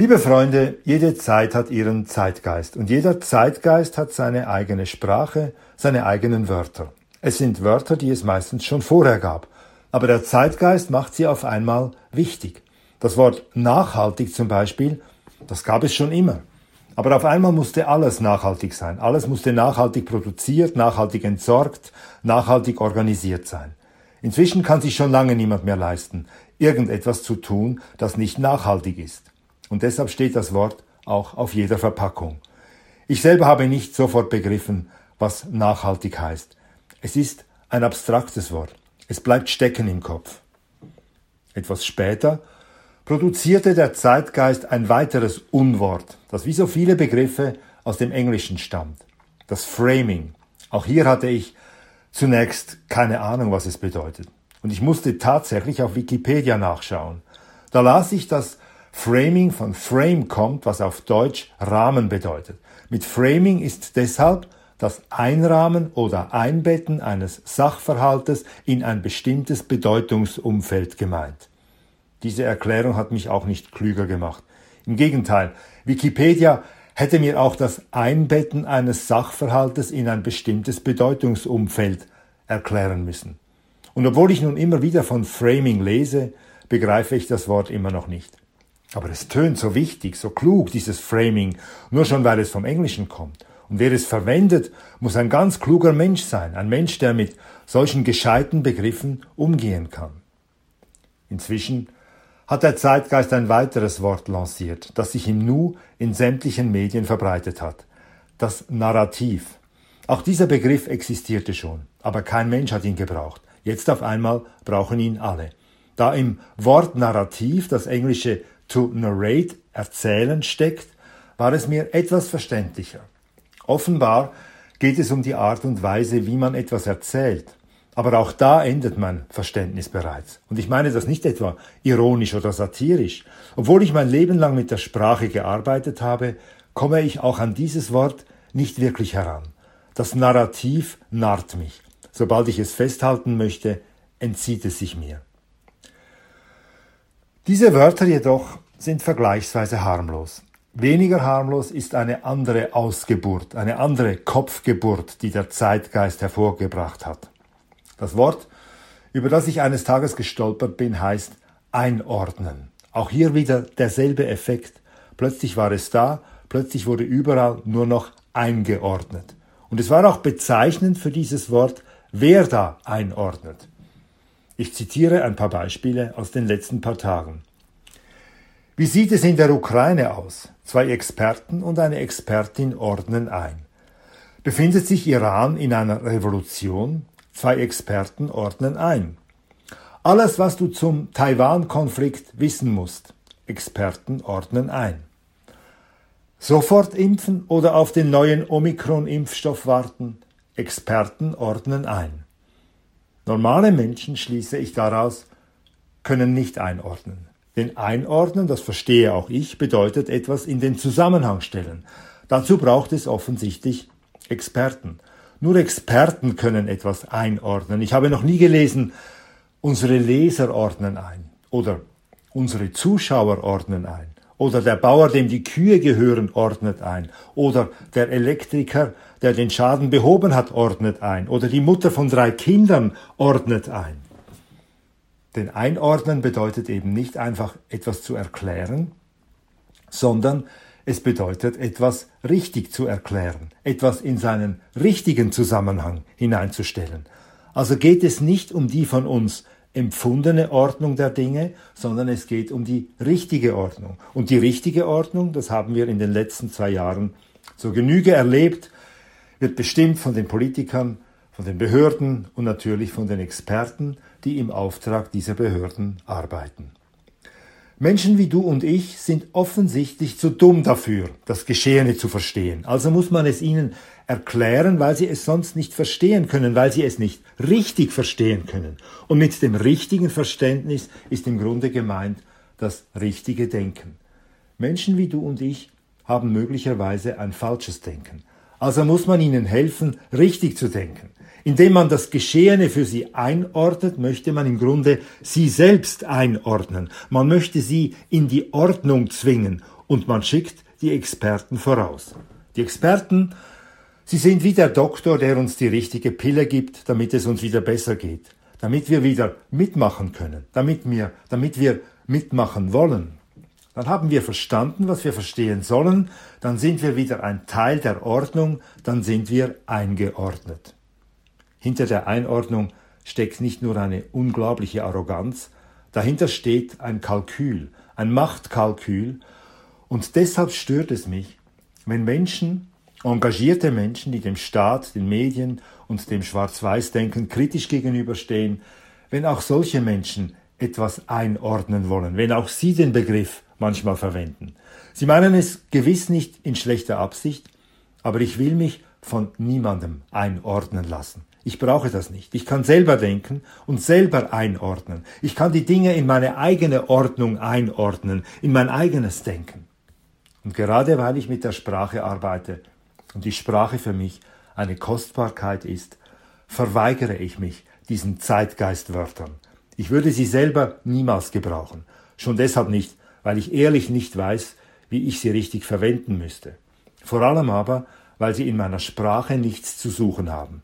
Liebe Freunde, jede Zeit hat ihren Zeitgeist und jeder Zeitgeist hat seine eigene Sprache, seine eigenen Wörter. Es sind Wörter, die es meistens schon vorher gab, aber der Zeitgeist macht sie auf einmal wichtig. Das Wort nachhaltig zum Beispiel, das gab es schon immer. Aber auf einmal musste alles nachhaltig sein. Alles musste nachhaltig produziert, nachhaltig entsorgt, nachhaltig organisiert sein. Inzwischen kann sich schon lange niemand mehr leisten, irgendetwas zu tun, das nicht nachhaltig ist. Und deshalb steht das Wort auch auf jeder Verpackung. Ich selber habe nicht sofort begriffen, was nachhaltig heißt. Es ist ein abstraktes Wort. Es bleibt stecken im Kopf. Etwas später produzierte der Zeitgeist ein weiteres Unwort, das wie so viele Begriffe aus dem Englischen stammt. Das Framing. Auch hier hatte ich zunächst keine Ahnung, was es bedeutet. Und ich musste tatsächlich auf Wikipedia nachschauen. Da las ich, dass Framing von Frame kommt, was auf Deutsch Rahmen bedeutet. Mit Framing ist deshalb das Einrahmen oder Einbetten eines Sachverhaltes in ein bestimmtes Bedeutungsumfeld gemeint. Diese Erklärung hat mich auch nicht klüger gemacht. Im Gegenteil, Wikipedia hätte mir auch das Einbetten eines Sachverhaltes in ein bestimmtes Bedeutungsumfeld erklären müssen. Und obwohl ich nun immer wieder von Framing lese, begreife ich das Wort immer noch nicht. Aber es tönt so wichtig, so klug, dieses Framing, nur schon weil es vom Englischen kommt. Und wer es verwendet, muss ein ganz kluger Mensch sein, ein Mensch, der mit solchen gescheiten Begriffen umgehen kann. Inzwischen hat der Zeitgeist ein weiteres Wort lanciert, das sich im Nu in sämtlichen Medien verbreitet hat. Das Narrativ. Auch dieser Begriff existierte schon, aber kein Mensch hat ihn gebraucht. Jetzt auf einmal brauchen ihn alle. Da im Wort Narrativ das englische to narrate, erzählen steckt, war es mir etwas verständlicher. Offenbar geht es um die Art und Weise, wie man etwas erzählt. Aber auch da endet mein Verständnis bereits. Und ich meine das nicht etwa ironisch oder satirisch. Obwohl ich mein Leben lang mit der Sprache gearbeitet habe, komme ich auch an dieses Wort nicht wirklich heran. Das Narrativ narrt mich. Sobald ich es festhalten möchte, entzieht es sich mir. Diese Wörter jedoch sind vergleichsweise harmlos. Weniger harmlos ist eine andere Ausgeburt, eine andere Kopfgeburt, die der Zeitgeist hervorgebracht hat. Das Wort, über das ich eines Tages gestolpert bin, heißt einordnen. Auch hier wieder derselbe Effekt. Plötzlich war es da, plötzlich wurde überall nur noch eingeordnet. Und es war auch bezeichnend für dieses Wort, wer da einordnet. Ich zitiere ein paar Beispiele aus den letzten paar Tagen. Wie sieht es in der Ukraine aus? Zwei Experten und eine Expertin ordnen ein. Befindet sich Iran in einer Revolution? Zwei Experten ordnen ein. Alles, was du zum Taiwan-Konflikt wissen musst. Experten ordnen ein. Sofort impfen oder auf den neuen Omikron-Impfstoff warten. Experten ordnen ein. Normale Menschen, schließe ich daraus, können nicht einordnen. Denn einordnen, das verstehe auch ich, bedeutet etwas in den Zusammenhang stellen. Dazu braucht es offensichtlich Experten. Nur Experten können etwas einordnen. Ich habe noch nie gelesen, unsere Leser ordnen ein oder unsere Zuschauer ordnen ein oder der Bauer, dem die Kühe gehören, ordnet ein oder der Elektriker, der den Schaden behoben hat, ordnet ein oder die Mutter von drei Kindern ordnet ein. Denn einordnen bedeutet eben nicht einfach etwas zu erklären, sondern es bedeutet, etwas richtig zu erklären, etwas in seinen richtigen Zusammenhang hineinzustellen. Also geht es nicht um die von uns empfundene Ordnung der Dinge, sondern es geht um die richtige Ordnung. Und die richtige Ordnung, das haben wir in den letzten zwei Jahren zur Genüge erlebt, wird bestimmt von den Politikern, von den Behörden und natürlich von den Experten, die im Auftrag dieser Behörden arbeiten. Menschen wie du und ich sind offensichtlich zu dumm dafür, das Geschehene zu verstehen. Also muss man es ihnen erklären, weil sie es sonst nicht verstehen können, weil sie es nicht richtig verstehen können. Und mit dem richtigen Verständnis ist im Grunde gemeint das richtige Denken. Menschen wie du und ich haben möglicherweise ein falsches Denken. Also muss man ihnen helfen, richtig zu denken. Indem man das Geschehene für sie einordnet, möchte man im Grunde sie selbst einordnen. Man möchte sie in die Ordnung zwingen, und man schickt die Experten voraus. Die Experten, sie sind wie der Doktor, der uns die richtige Pille gibt, damit es uns wieder besser geht, damit wir wieder mitmachen können, damit wir, damit wir mitmachen wollen. Dann haben wir verstanden, was wir verstehen sollen, dann sind wir wieder ein Teil der Ordnung, dann sind wir eingeordnet. Hinter der Einordnung steckt nicht nur eine unglaubliche Arroganz, dahinter steht ein Kalkül, ein Machtkalkül, und deshalb stört es mich, wenn Menschen, engagierte Menschen, die dem Staat, den Medien und dem Schwarz-Weiß-Denken kritisch gegenüberstehen, wenn auch solche Menschen etwas einordnen wollen, wenn auch sie den Begriff manchmal verwenden. Sie meinen es gewiss nicht in schlechter Absicht, aber ich will mich von niemandem einordnen lassen. Ich brauche das nicht. Ich kann selber denken und selber einordnen. Ich kann die Dinge in meine eigene Ordnung einordnen, in mein eigenes Denken. Und gerade weil ich mit der Sprache arbeite und die Sprache für mich eine Kostbarkeit ist, verweigere ich mich diesen Zeitgeistwörtern. Ich würde sie selber niemals gebrauchen. Schon deshalb nicht, weil ich ehrlich nicht weiß, wie ich sie richtig verwenden müsste. Vor allem aber, weil sie in meiner Sprache nichts zu suchen haben.